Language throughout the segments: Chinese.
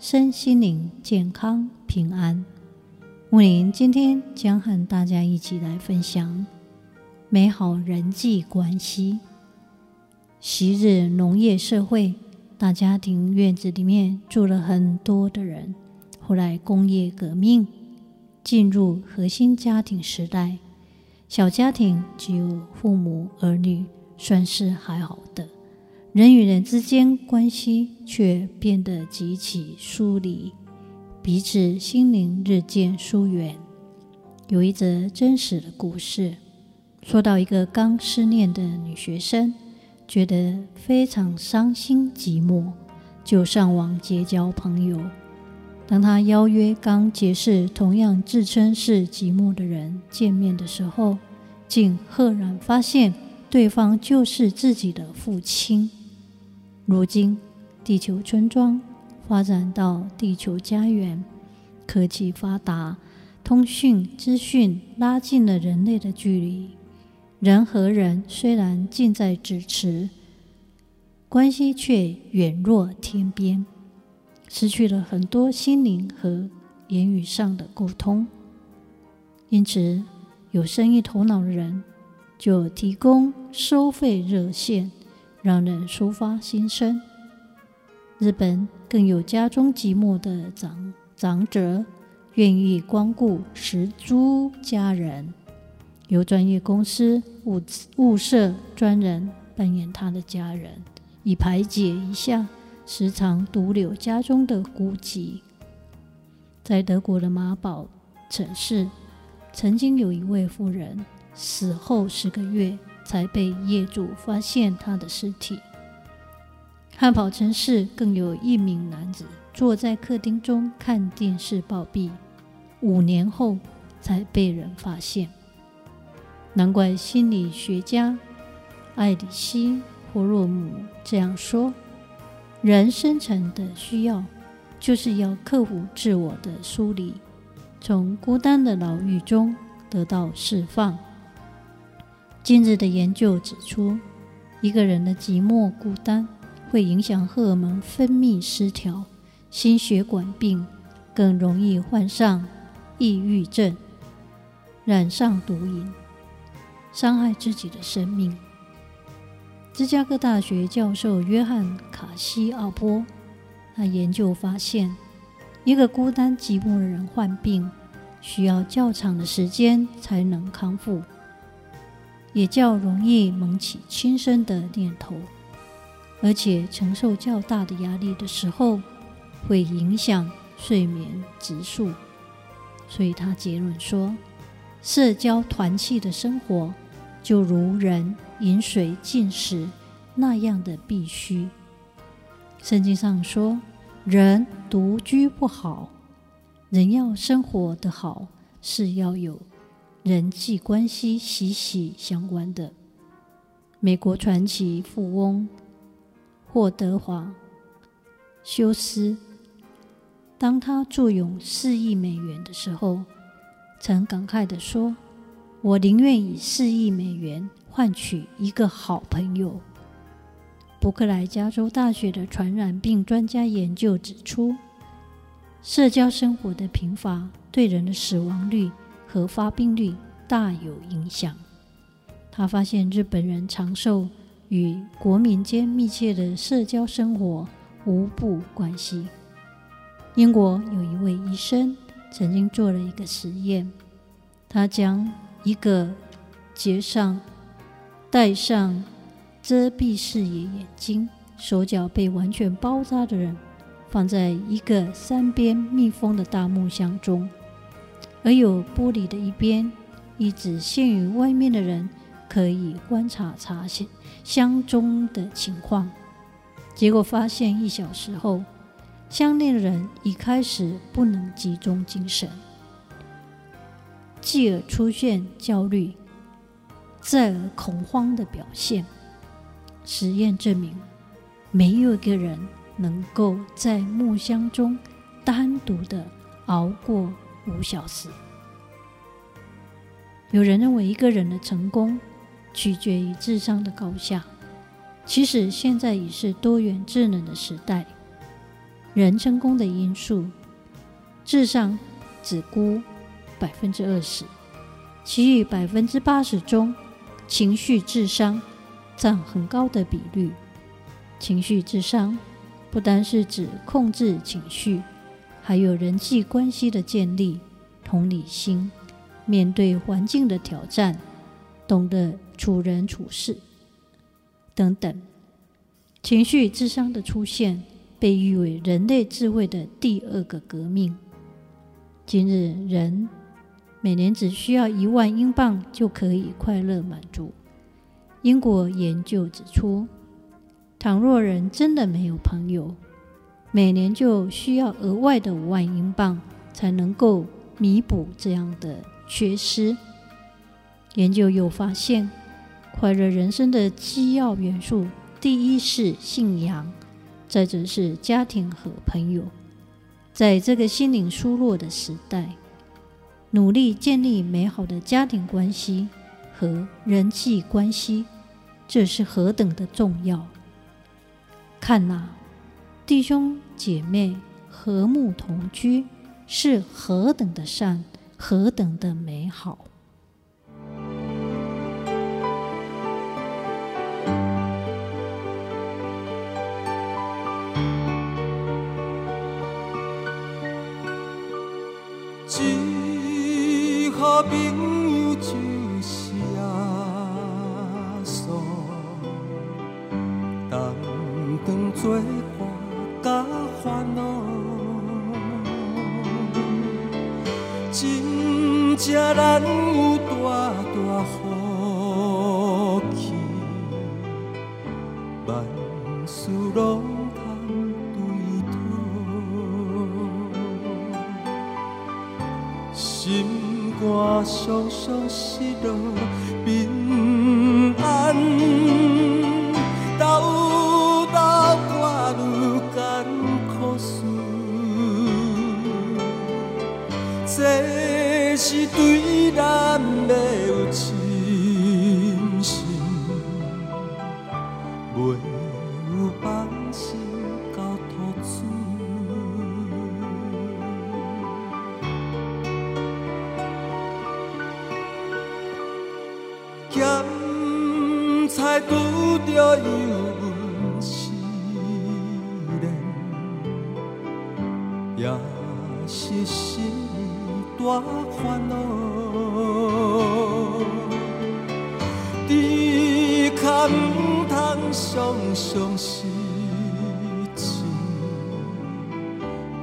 身心灵健康平安。木林今天将和大家一起来分享美好人际关系。昔日农业社会，大家庭院子里面住了很多的人。后来工业革命，进入核心家庭时代，小家庭只有父母儿女，算是还好的。人与人之间关系却变得极其疏离，彼此心灵日渐疏远。有一则真实的故事，说到一个刚失恋的女学生，觉得非常伤心寂寞，就上网结交朋友。当她邀约刚结识、同样自称是寂寞的人见面的时候，竟赫然发现对方就是自己的父亲。如今，地球村庄发展到地球家园，科技发达，通讯资讯拉近了人类的距离。人和人虽然近在咫尺，关系却远若天边，失去了很多心灵和言语上的沟通。因此，有生意头脑的人就提供收费热线。让人抒发心声。日本更有家中寂寞的长长者，愿意光顾拾租家人，由专业公司物物色专人扮演他的家人，以排解一下时常独留家中的孤寂。在德国的马堡城市，曾经有一位妇人死后十个月。才被业主发现他的尸体。汉堡城市更有一名男子坐在客厅中看电视暴毙，五年后才被人发现。难怪心理学家艾里希·霍洛姆这样说：人深层的需要就是要克服自我的疏离，从孤单的牢狱中得到释放。近日的研究指出，一个人的寂寞孤单会影响荷尔蒙分泌失调，心血管病，更容易患上抑郁症，染上毒瘾，伤害自己的生命。芝加哥大学教授约翰·卡西奥波，他研究发现，一个孤单寂寞的人患病，需要较长的时间才能康复。也较容易萌起轻生的念头，而且承受较大的压力的时候，会影响睡眠质素。所以他结论说，社交团契的生活就如人饮水进食那样的必须。圣经上说，人独居不好，人要生活得好，是要有。人际关系息息相关的。美国传奇富翁霍德华休斯，当他坐拥四亿美元的时候，曾感慨地说：“我宁愿以四亿美元换取一个好朋友。”伯克莱加州大学的传染病专家研究指出，社交生活的贫乏对人的死亡率。和发病率大有影响。他发现日本人长寿与国民间密切的社交生活无不关系。英国有一位医生曾经做了一个实验，他将一个结上戴上遮蔽视野眼睛、手脚被完全包扎的人，放在一个三边密封的大木箱中。而有玻璃的一边，一直限于外面的人可以观察查箱中的情况。结果发现，一小时后，相恋的人一开始不能集中精神，继而出现焦虑，再而恐慌的表现。实验证明，没有一个人能够在木箱中单独的熬过五小时。有人认为一个人的成功取决于智商的高下，其实现在已是多元智能的时代，人成功的因素，智商只估百分之二十，其余百分之八十中，情绪智商占很高的比率。情绪智商不单是指控制情绪，还有人际关系的建立、同理心。面对环境的挑战，懂得处人处事等等，情绪智商的出现被誉为人类智慧的第二个革命。今日人每年只需要一万英镑就可以快乐满足。英国研究指出，倘若人真的没有朋友，每年就需要额外的五万英镑才能够弥补这样的。缺失。研究又发现，快乐人生的基要元素，第一是信仰，再者是家庭和朋友。在这个心灵疏落的时代，努力建立美好的家庭关系和人际关系，这是何等的重要！看呐，弟兄姐妹和睦同居，是何等的善！何等的美好！万事拢通对讨，心肝常常失落平安。是对咱的咸菜拄着油温时冷，也是心。大烦恼，只可唔通常常失志，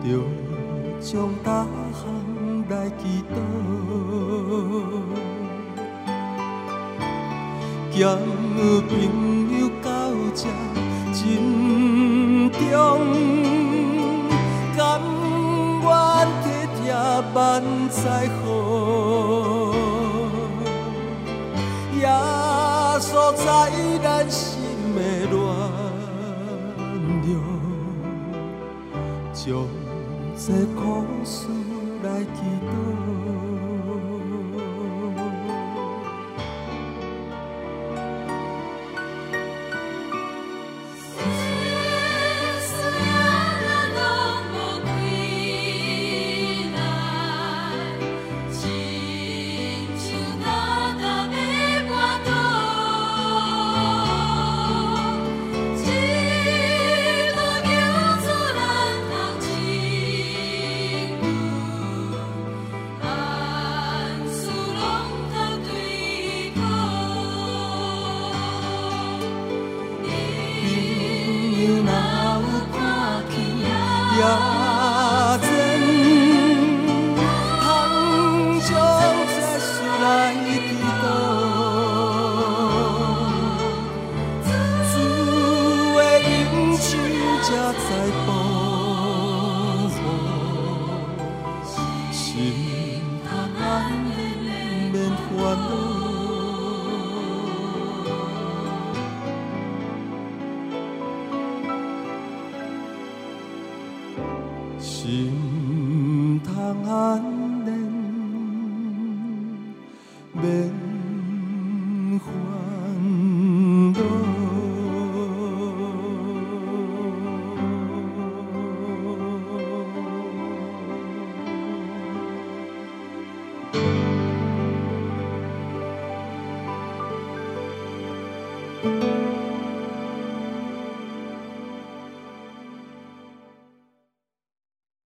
着将大项来祈祷，交朋友到这真重，甘愿。万载好，耶稣在咱心的暖流，将这苦事